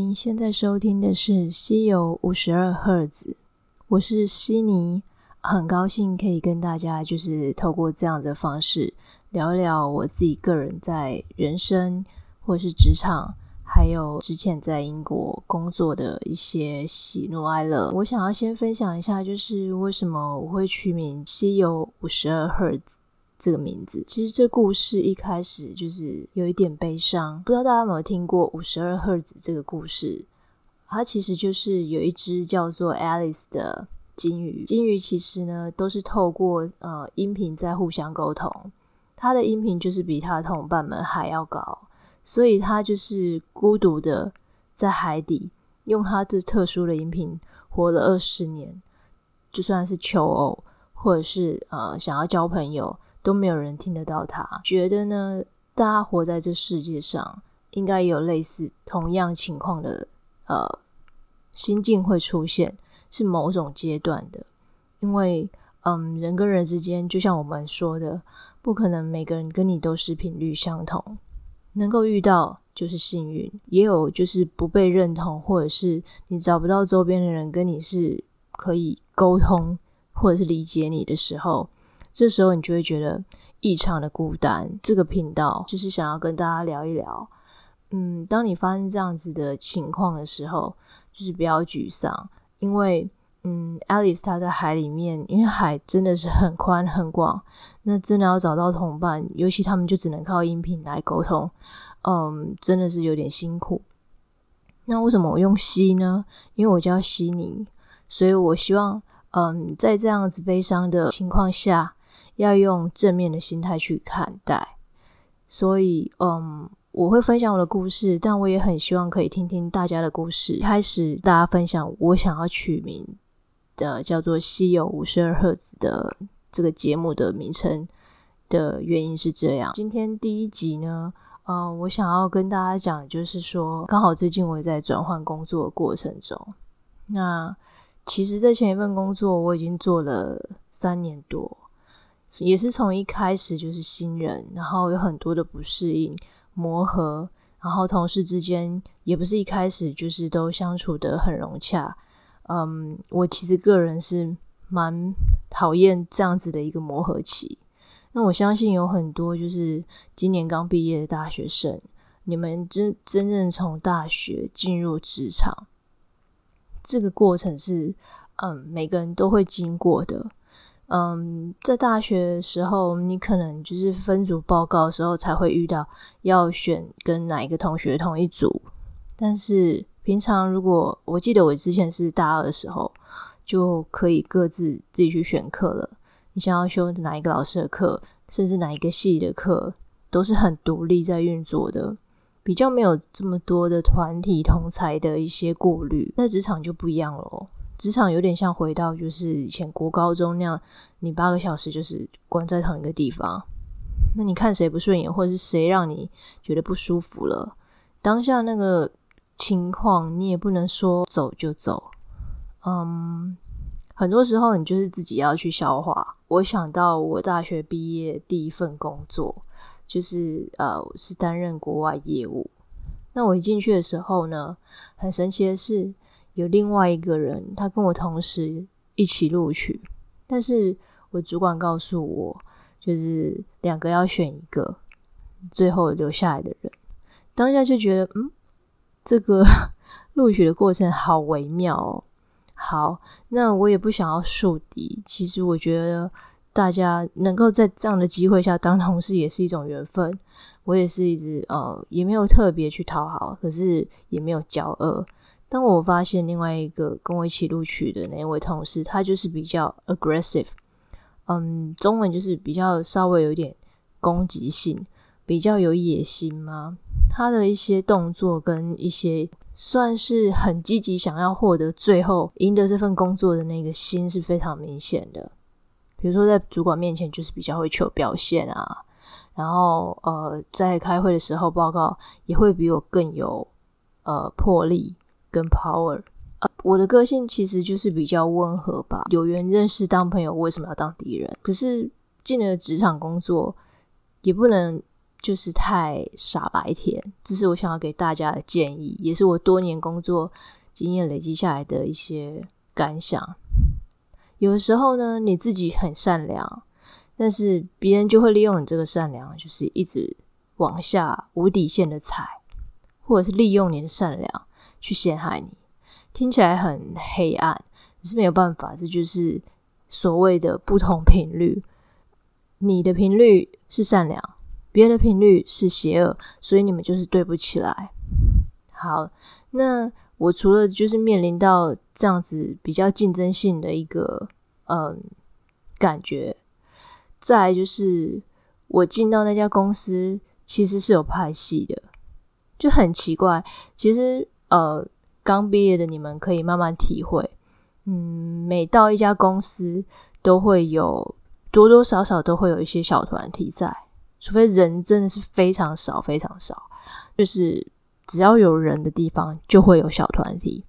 您现在收听的是《西游五十二赫兹》，我是悉尼，很高兴可以跟大家就是透过这样的方式聊聊我自己个人在人生或是职场，还有之前在英国工作的一些喜怒哀乐。我想要先分享一下，就是为什么我会取名《西游五十二赫兹》。这个名字，其实这故事一开始就是有一点悲伤。不知道大家有没有听过五十二赫兹这个故事？它其实就是有一只叫做 Alice 的金鱼。金鱼其实呢，都是透过呃音频在互相沟通。它的音频就是比它的同伴们还要高，所以它就是孤独的在海底，用它这特殊的音频活了二十年。就算是求偶，或者是呃想要交朋友。都没有人听得到他。觉得呢，大家活在这世界上，应该有类似同样情况的呃心境会出现，是某种阶段的。因为嗯，人跟人之间，就像我们说的，不可能每个人跟你都是频率相同，能够遇到就是幸运，也有就是不被认同，或者是你找不到周边的人跟你是可以沟通或者是理解你的时候。这时候你就会觉得异常的孤单。这个频道就是想要跟大家聊一聊，嗯，当你发生这样子的情况的时候，就是不要沮丧，因为，嗯，Alice 她在海里面，因为海真的是很宽很广，那真的要找到同伴，尤其他们就只能靠音频来沟通，嗯，真的是有点辛苦。那为什么我用西呢？因为我叫悉尼，所以我希望，嗯，在这样子悲伤的情况下。要用正面的心态去看待，所以，嗯，我会分享我的故事，但我也很希望可以听听大家的故事。开始，大家分享我想要取名的叫做《稀有五十二赫兹》的这个节目的名称的原因是这样。今天第一集呢，嗯，我想要跟大家讲，就是说，刚好最近我也在转换工作的过程中。那其实，在前一份工作我已经做了三年多。也是从一开始就是新人，然后有很多的不适应、磨合，然后同事之间也不是一开始就是都相处的很融洽。嗯，我其实个人是蛮讨厌这样子的一个磨合期。那我相信有很多就是今年刚毕业的大学生，你们真真正从大学进入职场，这个过程是嗯每个人都会经过的。嗯，在大学的时候，你可能就是分组报告的时候才会遇到要选跟哪一个同学同一组。但是平常如果我记得我之前是大二的时候，就可以各自自己去选课了。你想要修哪一个老师的课，甚至哪一个系的课，都是很独立在运作的，比较没有这么多的团体同才的一些顾虑。在职场就不一样了。职场有点像回到就是以前国高中那样，你八个小时就是关在同一个地方。那你看谁不顺眼，或者是谁让你觉得不舒服了，当下那个情况你也不能说走就走。嗯，很多时候你就是自己要去消化。我想到我大学毕业第一份工作，就是呃是担任国外业务。那我一进去的时候呢，很神奇的是。有另外一个人，他跟我同时一起录取，但是我主管告诉我，就是两个要选一个，最后留下来的人，当下就觉得，嗯，这个 录取的过程好微妙哦。好，那我也不想要树敌，其实我觉得大家能够在这样的机会下当同事也是一种缘分。我也是一直呃，也没有特别去讨好，可是也没有骄傲。当我发现另外一个跟我一起录取的那位同事，他就是比较 aggressive，嗯，中文就是比较稍微有点攻击性，比较有野心嘛？他的一些动作跟一些算是很积极，想要获得最后赢得这份工作的那个心是非常明显的。比如说在主管面前就是比较会求表现啊，然后呃在开会的时候报告也会比我更有呃魄力。跟 power，呃，我的个性其实就是比较温和吧。有缘认识当朋友，为什么要当敌人？可是进了职场工作，也不能就是太傻白甜，这是我想要给大家的建议，也是我多年工作经验累积下来的一些感想。有时候呢，你自己很善良，但是别人就会利用你这个善良，就是一直往下无底线的踩，或者是利用你的善良去陷害你。听起来很黑暗，可是没有办法，这就是所谓的不同频率。你的频率是善良，别人的频率是邪恶，所以你们就是对不起来。好，那我除了就是面临到这样子比较竞争性的一个嗯感觉，再就是我进到那家公司其实是有派系的，就很奇怪。其实呃。刚毕业的你们可以慢慢体会，嗯，每到一家公司都会有多多少少都会有一些小团体在，除非人真的是非常少非常少，就是只要有人的地方就会有小团体，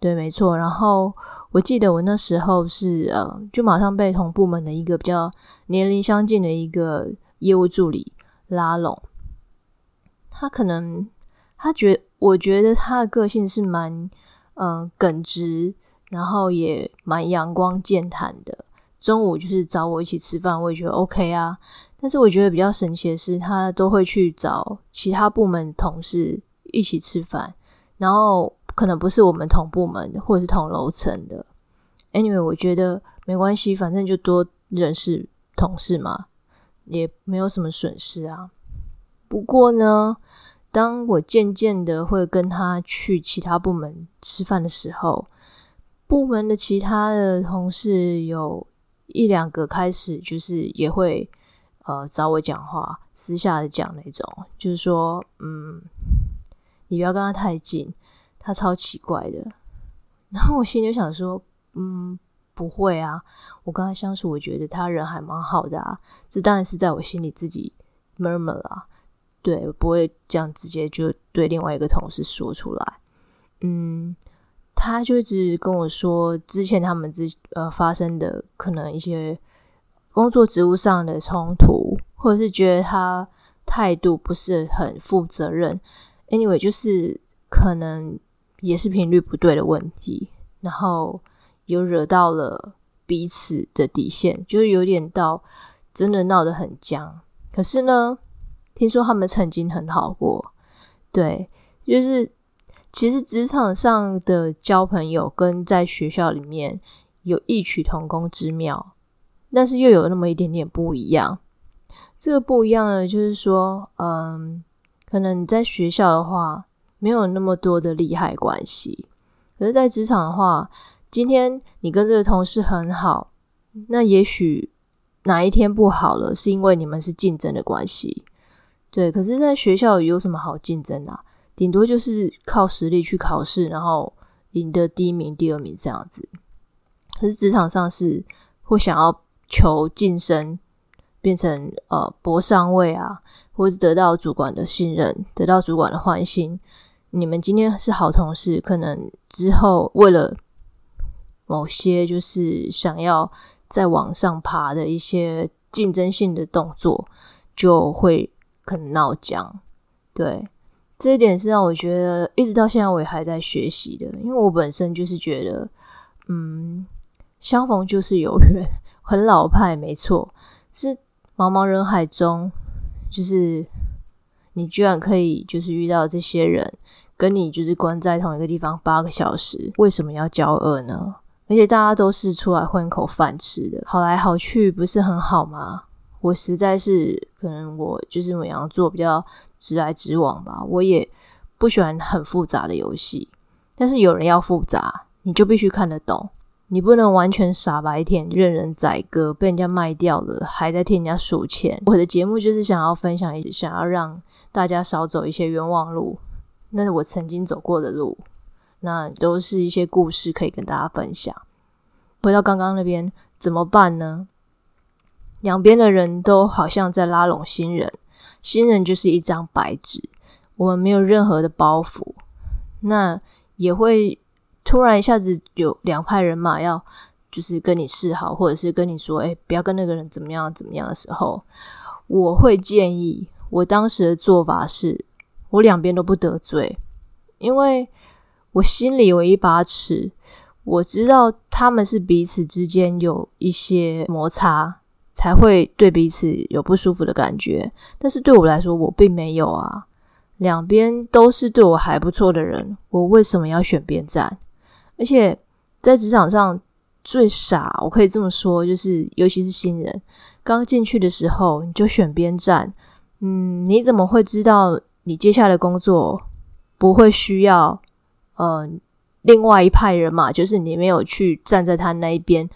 对，没错。然后我记得我那时候是呃，就马上被同部门的一个比较年龄相近的一个业务助理拉拢，他可能他觉。我觉得他的个性是蛮嗯耿直，然后也蛮阳光健谈的。中午就是找我一起吃饭，我也觉得 OK 啊。但是我觉得比较神奇的是，他都会去找其他部门同事一起吃饭，然后可能不是我们同部门，或者是同楼层的。Anyway，我觉得没关系，反正就多认识同事嘛，也没有什么损失啊。不过呢。当我渐渐的会跟他去其他部门吃饭的时候，部门的其他的同事有一两个开始就是也会呃找我讲话，私下的讲那种，就是说，嗯，你不要跟他太近，他超奇怪的。然后我心里就想说，嗯，不会啊，我跟他相处，我觉得他人还蛮好的啊。这当然是在我心里自己 murmur 啊。对，不会这样直接就对另外一个同事说出来。嗯，他就一直跟我说，之前他们之呃发生的可能一些工作职务上的冲突，或者是觉得他态度不是很负责任。Anyway，就是可能也是频率不对的问题，然后有惹到了彼此的底线，就是有点到真的闹得很僵。可是呢？听说他们曾经很好过，对，就是其实职场上的交朋友跟在学校里面有异曲同工之妙，但是又有那么一点点不一样。这个不一样呢，就是说，嗯，可能你在学校的话没有那么多的利害关系，可是在职场的话，今天你跟这个同事很好，那也许哪一天不好了，是因为你们是竞争的关系。对，可是，在学校有什么好竞争啊？顶多就是靠实力去考试，然后赢得第一名、第二名这样子。可是职场上是会想要求晋升，变成呃博上位啊，或是得到主管的信任，得到主管的欢心。你们今天是好同事，可能之后为了某些就是想要再往上爬的一些竞争性的动作，就会。很闹僵，对这一点是让我觉得一直到现在我也还在学习的，因为我本身就是觉得，嗯，相逢就是有缘，很老派，没错，是茫茫人海中，就是你居然可以就是遇到这些人，跟你就是关在同一个地方八个小时，为什么要交恶呢？而且大家都是出来混口饭吃的，好来好去，不是很好吗？我实在是可能我就是母羊座比较直来直往吧，我也不喜欢很复杂的游戏。但是有人要复杂，你就必须看得懂，你不能完全傻白甜，任人宰割，被人家卖掉了，还在替人家数钱。我的节目就是想要分享一，想要让大家少走一些冤枉路，那是我曾经走过的路，那都是一些故事可以跟大家分享。回到刚刚那边怎么办呢？两边的人都好像在拉拢新人，新人就是一张白纸，我们没有任何的包袱，那也会突然一下子有两派人马要就是跟你示好，或者是跟你说，哎，不要跟那个人怎么样怎么样的时候，我会建议，我当时的做法是，我两边都不得罪，因为我心里有一把尺，我知道他们是彼此之间有一些摩擦，才会对彼此有不舒服的感觉。但是对我来说，我并没有啊。两边都是对我还不错的人，我为什么要选边站？而且在职场上最傻，我可以这么说，就是尤其是新人刚进去的时候，你就选边站。嗯，你怎么会知道你接下来工作不会需要呃另外一派人嘛？就是你没有去站在他那一边，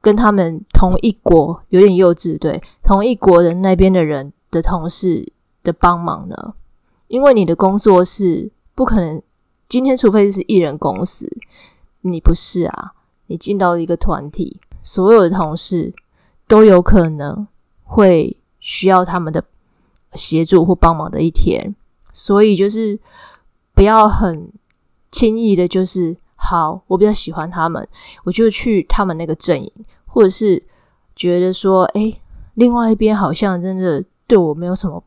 跟他们同一国，有点幼稚，对，同一国的那边的人的同事的帮忙呢？因为你的工作是不可能今天，除非是艺人公司，你不是啊？你进到了一个团体，所有的同事都有可能会需要他们的。协助或帮忙的一天，所以就是不要很轻易的，就是好，我比较喜欢他们，我就去他们那个阵营，或者是觉得说，哎，另外一边好像真的对我没有什么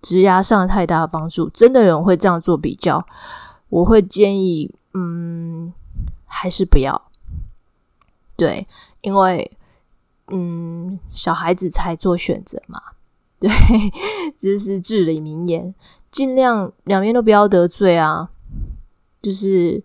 职压上太大的帮助，真的有人会这样做比较，我会建议，嗯，还是不要，对，因为嗯，小孩子才做选择嘛。对，这是至理名言。尽量两边都不要得罪啊，就是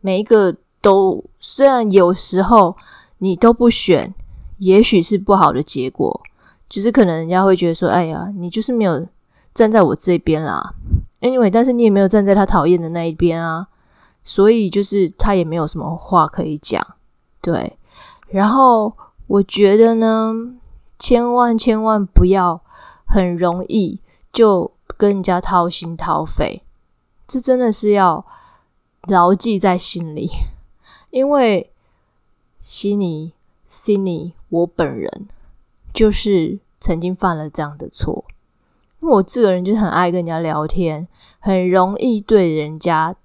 每一个都，虽然有时候你都不选，也许是不好的结果，就是可能人家会觉得说：“哎呀，你就是没有站在我这边啦。” Anyway，但是你也没有站在他讨厌的那一边啊，所以就是他也没有什么话可以讲。对，然后我觉得呢。千万千万不要很容易就跟人家掏心掏肺，这真的是要牢记在心里。因为悉尼、悉尼，我本人就是曾经犯了这样的错。因为我这个人就很爱跟人家聊天，很容易对人家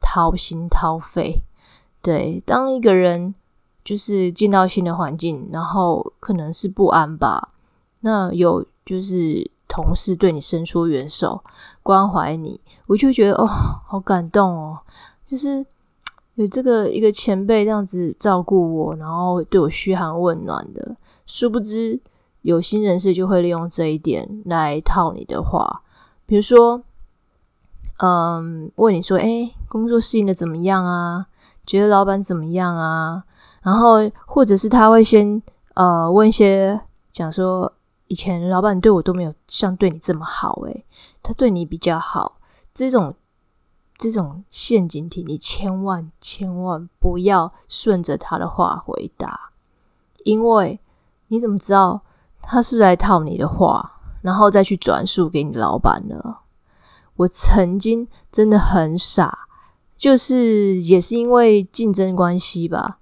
掏心掏肺。对，当一个人。就是进到新的环境，然后可能是不安吧。那有就是同事对你伸出援手，关怀你，我就觉得哦，好感动哦。就是有这个一个前辈这样子照顾我，然后对我嘘寒问暖的。殊不知有心人士就会利用这一点来套你的话，比如说，嗯，问你说，哎，工作适应的怎么样啊？觉得老板怎么样啊？然后，或者是他会先呃问一些，讲说以前老板对我都没有像对你这么好，诶，他对你比较好，这种这种陷阱题，你千万千万不要顺着他的话回答，因为你怎么知道他是不是在套你的话，然后再去转述给你老板呢？我曾经真的很傻，就是也是因为竞争关系吧。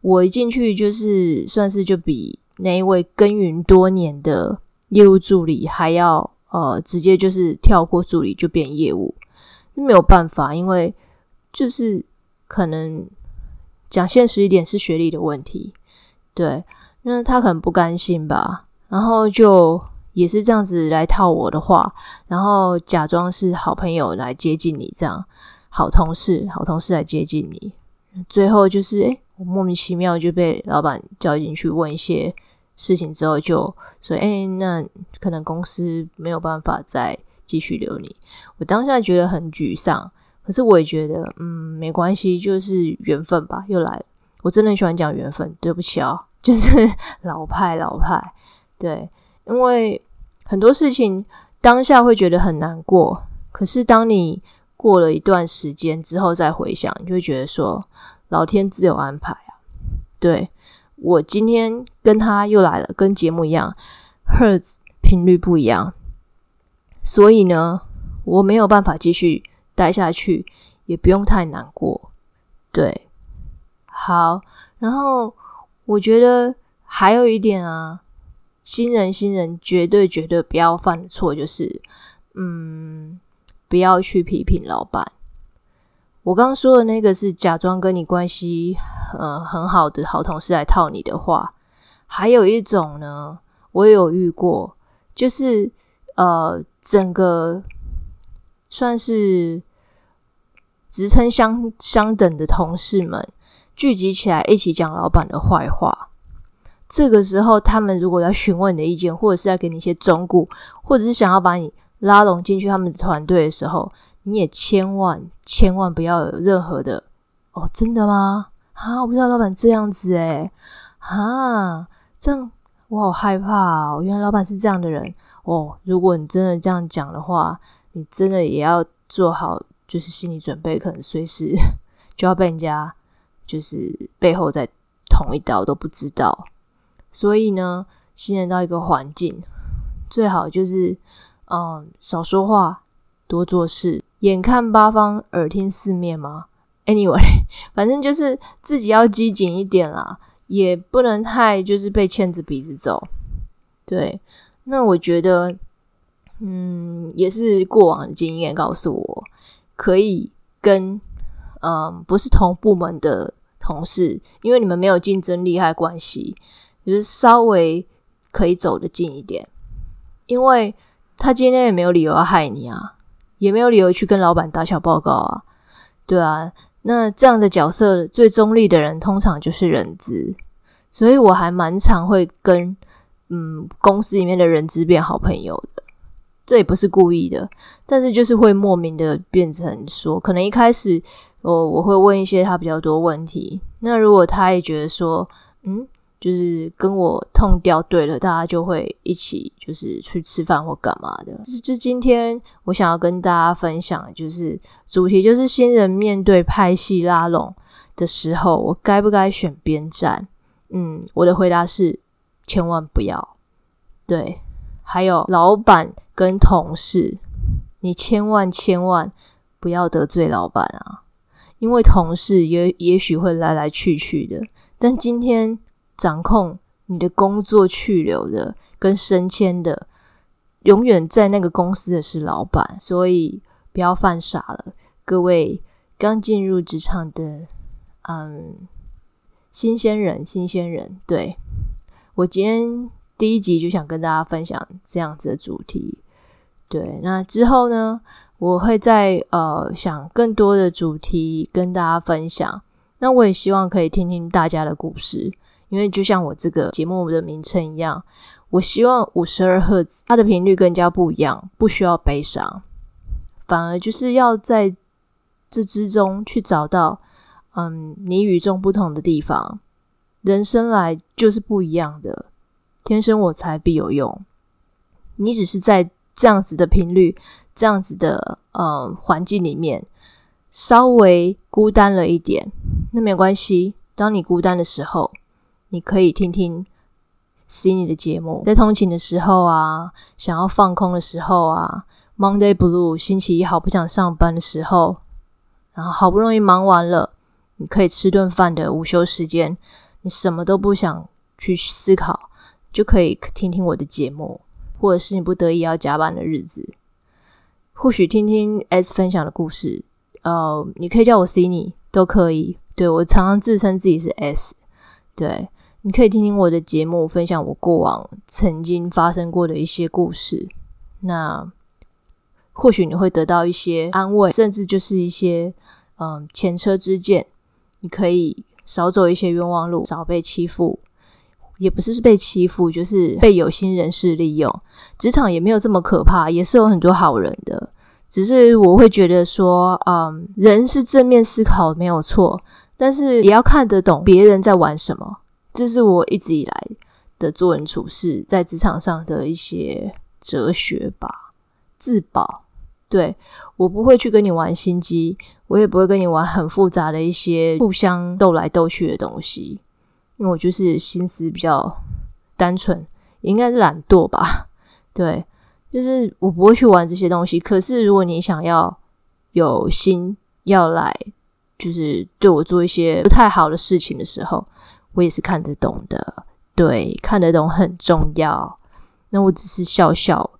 我一进去就是算是就比那一位耕耘多年的业务助理还要呃直接就是跳过助理就变业务，没有办法，因为就是可能讲现实一点是学历的问题，对，因为他可能不甘心吧，然后就也是这样子来套我的话，然后假装是好朋友来接近你，这样好同事好同事来接近你，最后就是诶。我莫名其妙就被老板叫进去问一些事情，之后就说：“哎，那可能公司没有办法再继续留你。”我当下觉得很沮丧，可是我也觉得，嗯，没关系，就是缘分吧，又来了。我真的很喜欢讲缘分，对不起哦，就是老派老派。对，因为很多事情当下会觉得很难过，可是当你过了一段时间之后再回想，你就会觉得说。老天自有安排啊！对我今天跟他又来了，跟节目一样，Hertz 频率不一样，所以呢，我没有办法继续待下去，也不用太难过。对，好，然后我觉得还有一点啊，新人新人绝对绝对不要犯的错就是，嗯，不要去批评老板。我刚刚说的那个是假装跟你关系呃很好的好同事来套你的话，还有一种呢，我也有遇过，就是呃整个算是职称相相等的同事们聚集起来一起讲老板的坏话。这个时候，他们如果要询问你的意见，或者是要给你一些忠告，或者是想要把你拉拢进去他们的团队的时候，你也千万千万不要有任何的哦，真的吗？啊，我不知道老板这样子诶。啊，这样我好害怕哦！原来老板是这样的人哦。如果你真的这样讲的话，你真的也要做好就是心理准备，可能随时 就要被人家就是背后再捅一刀都不知道。所以呢，新人到一个环境，最好就是嗯少说话，多做事，眼看八方，耳听四面嘛。Anyway，反正就是自己要机警一点啦，也不能太就是被牵着鼻子走。对，那我觉得，嗯，也是过往的经验告诉我，可以跟嗯不是同部门的同事，因为你们没有竞争利害关系。就是稍微可以走得近一点，因为他今天也没有理由要害你啊，也没有理由去跟老板打小报告啊，对啊，那这样的角色最中立的人通常就是人资，所以我还蛮常会跟嗯公司里面的人资变好朋友的，这也不是故意的，但是就是会莫名的变成说，可能一开始我我会问一些他比较多问题，那如果他也觉得说，嗯。就是跟我痛掉对了，大家就会一起就是去吃饭或干嘛的。就今天我想要跟大家分享，就是主题就是新人面对拍戏拉拢的时候，我该不该选边站？嗯，我的回答是千万不要。对，还有老板跟同事，你千万千万不要得罪老板啊，因为同事也也许会来来去去的，但今天。掌控你的工作去留的跟升迁的，永远在那个公司的是老板，所以不要犯傻了，各位刚进入职场的嗯新鲜人，新鲜人，对我今天第一集就想跟大家分享这样子的主题，对，那之后呢，我会在呃想更多的主题跟大家分享，那我也希望可以听听大家的故事。因为就像我这个节目的名称一样，我希望五十二赫兹它的频率更加不一样，不需要悲伤，反而就是要在这之中去找到，嗯，你与众不同的地方。人生来就是不一样的，天生我材必有用。你只是在这样子的频率、这样子的嗯环境里面稍微孤单了一点，那没关系。当你孤单的时候。你可以听听 Cindy 的节目，在通勤的时候啊，想要放空的时候啊，Monday Blue 星期一好不想上班的时候，然后好不容易忙完了，你可以吃顿饭的午休时间，你什么都不想去思考，就可以听听我的节目，或者是你不得已要加班的日子，或许听听 S 分享的故事，呃，你可以叫我 Cindy 都可以，对我常常自称自己是 S，对。你可以听听我的节目，分享我过往曾经发生过的一些故事。那或许你会得到一些安慰，甚至就是一些嗯前车之鉴。你可以少走一些冤枉路，少被欺负。也不是被欺负，就是被有心人士利用。职场也没有这么可怕，也是有很多好人的。只是我会觉得说，嗯，人是正面思考没有错，但是也要看得懂别人在玩什么。这是我一直以来的做人处事，在职场上的一些哲学吧。自保，对我不会去跟你玩心机，我也不会跟你玩很复杂的一些互相斗来斗去的东西，因为我就是心思比较单纯，应该是懒惰吧。对，就是我不会去玩这些东西。可是如果你想要有心要来，就是对我做一些不太好的事情的时候。我也是看得懂的，对，看得懂很重要。那我只是笑笑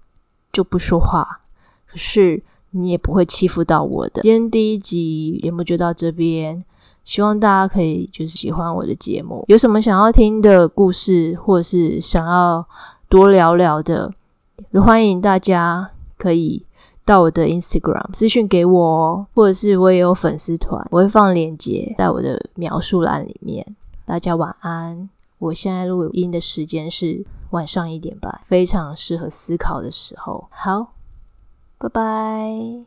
就不说话，可是你也不会欺负到我的。今天第一集节目就到这边，希望大家可以就是喜欢我的节目。有什么想要听的故事，或者是想要多聊聊的，欢迎大家可以到我的 Instagram 私讯给我哦，或者是我也有粉丝团，我会放链接在我的描述栏里面。大家晚安。我现在录音的时间是晚上一点半，非常适合思考的时候。好，拜拜。